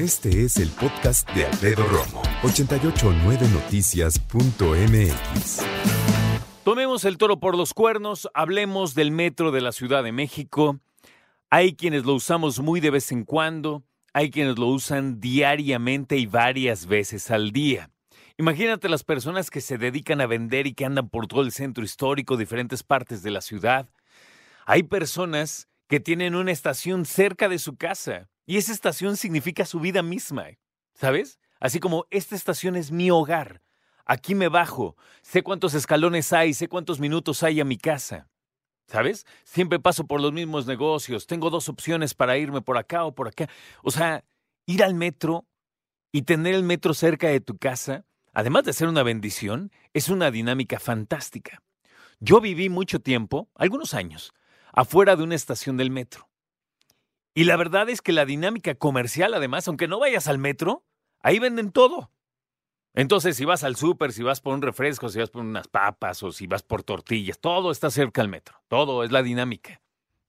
Este es el podcast de Alfredo Romo, 889noticias.mx. Tomemos el toro por los cuernos, hablemos del metro de la Ciudad de México. Hay quienes lo usamos muy de vez en cuando, hay quienes lo usan diariamente y varias veces al día. Imagínate las personas que se dedican a vender y que andan por todo el centro histórico, diferentes partes de la ciudad. Hay personas que tienen una estación cerca de su casa y esa estación significa su vida misma, ¿sabes? Así como esta estación es mi hogar. Aquí me bajo, sé cuántos escalones hay, sé cuántos minutos hay a mi casa. ¿Sabes? Siempre paso por los mismos negocios, tengo dos opciones para irme por acá o por acá. O sea, ir al metro y tener el metro cerca de tu casa, además de ser una bendición, es una dinámica fantástica. Yo viví mucho tiempo, algunos años, afuera de una estación del metro. Y la verdad es que la dinámica comercial, además, aunque no vayas al metro, ahí venden todo. Entonces, si vas al súper, si vas por un refresco, si vas por unas papas o si vas por tortillas, todo está cerca al metro. Todo es la dinámica,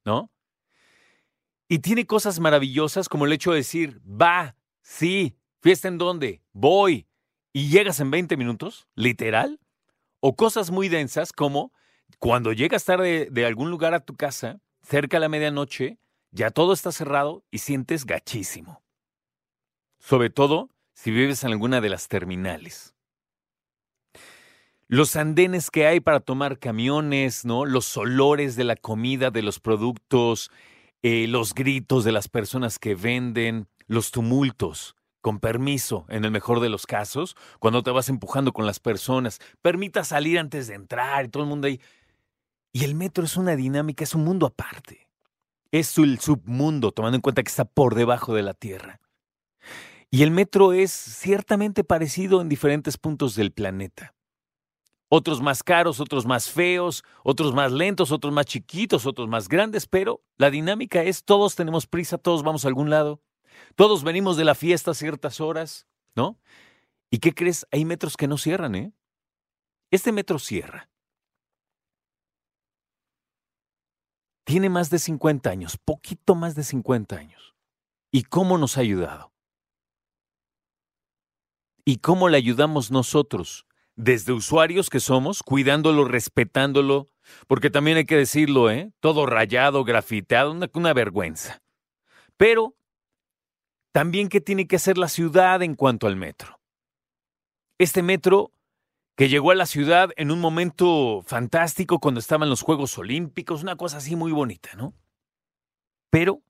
¿no? Y tiene cosas maravillosas como el hecho de decir, va, sí, fiesta en dónde, voy, y llegas en 20 minutos, literal. O cosas muy densas como cuando llegas tarde de algún lugar a tu casa, cerca a la medianoche, ya todo está cerrado y sientes gachísimo. Sobre todo si vives en alguna de las terminales. Los andenes que hay para tomar camiones, ¿no? Los olores de la comida, de los productos, eh, los gritos de las personas que venden, los tumultos, con permiso, en el mejor de los casos, cuando te vas empujando con las personas, permita salir antes de entrar y todo el mundo ahí. Y el metro es una dinámica, es un mundo aparte es el submundo, tomando en cuenta que está por debajo de la Tierra. Y el metro es ciertamente parecido en diferentes puntos del planeta. Otros más caros, otros más feos, otros más lentos, otros más chiquitos, otros más grandes, pero la dinámica es todos tenemos prisa, todos vamos a algún lado, todos venimos de la fiesta a ciertas horas, ¿no? ¿Y qué crees? Hay metros que no cierran, ¿eh? Este metro cierra. Tiene más de 50 años, poquito más de 50 años. ¿Y cómo nos ha ayudado? ¿Y cómo le ayudamos nosotros? Desde usuarios que somos, cuidándolo, respetándolo, porque también hay que decirlo, ¿eh? Todo rayado, grafiteado, una, una vergüenza. Pero también qué tiene que hacer la ciudad en cuanto al metro. Este metro que llegó a la ciudad en un momento fantástico cuando estaban los Juegos Olímpicos, una cosa así muy bonita, ¿no? Pero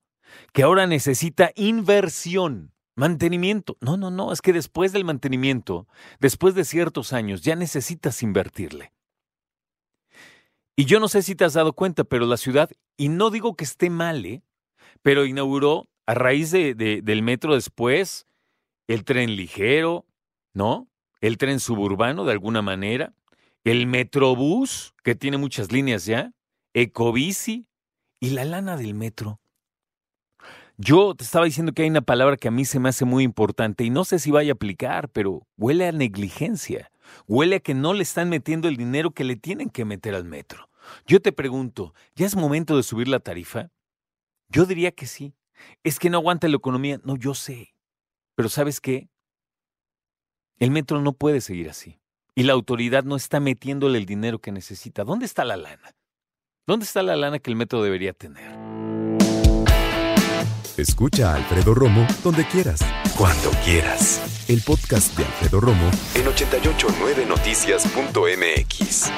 que ahora necesita inversión, mantenimiento. No, no, no, es que después del mantenimiento, después de ciertos años, ya necesitas invertirle. Y yo no sé si te has dado cuenta, pero la ciudad, y no digo que esté mal, ¿eh? pero inauguró a raíz de, del metro después el tren ligero, ¿no? El tren suburbano de alguna manera, el Metrobús, que tiene muchas líneas ya, Ecobici y la lana del metro. Yo te estaba diciendo que hay una palabra que a mí se me hace muy importante y no sé si vaya a aplicar, pero huele a negligencia, huele a que no le están metiendo el dinero que le tienen que meter al metro. Yo te pregunto, ¿ya es momento de subir la tarifa? Yo diría que sí. Es que no aguanta la economía. No, yo sé. Pero ¿sabes qué? El metro no puede seguir así. Y la autoridad no está metiéndole el dinero que necesita. ¿Dónde está la lana? ¿Dónde está la lana que el metro debería tener? Escucha a Alfredo Romo donde quieras. Cuando quieras. El podcast de Alfredo Romo en 889noticias.mx.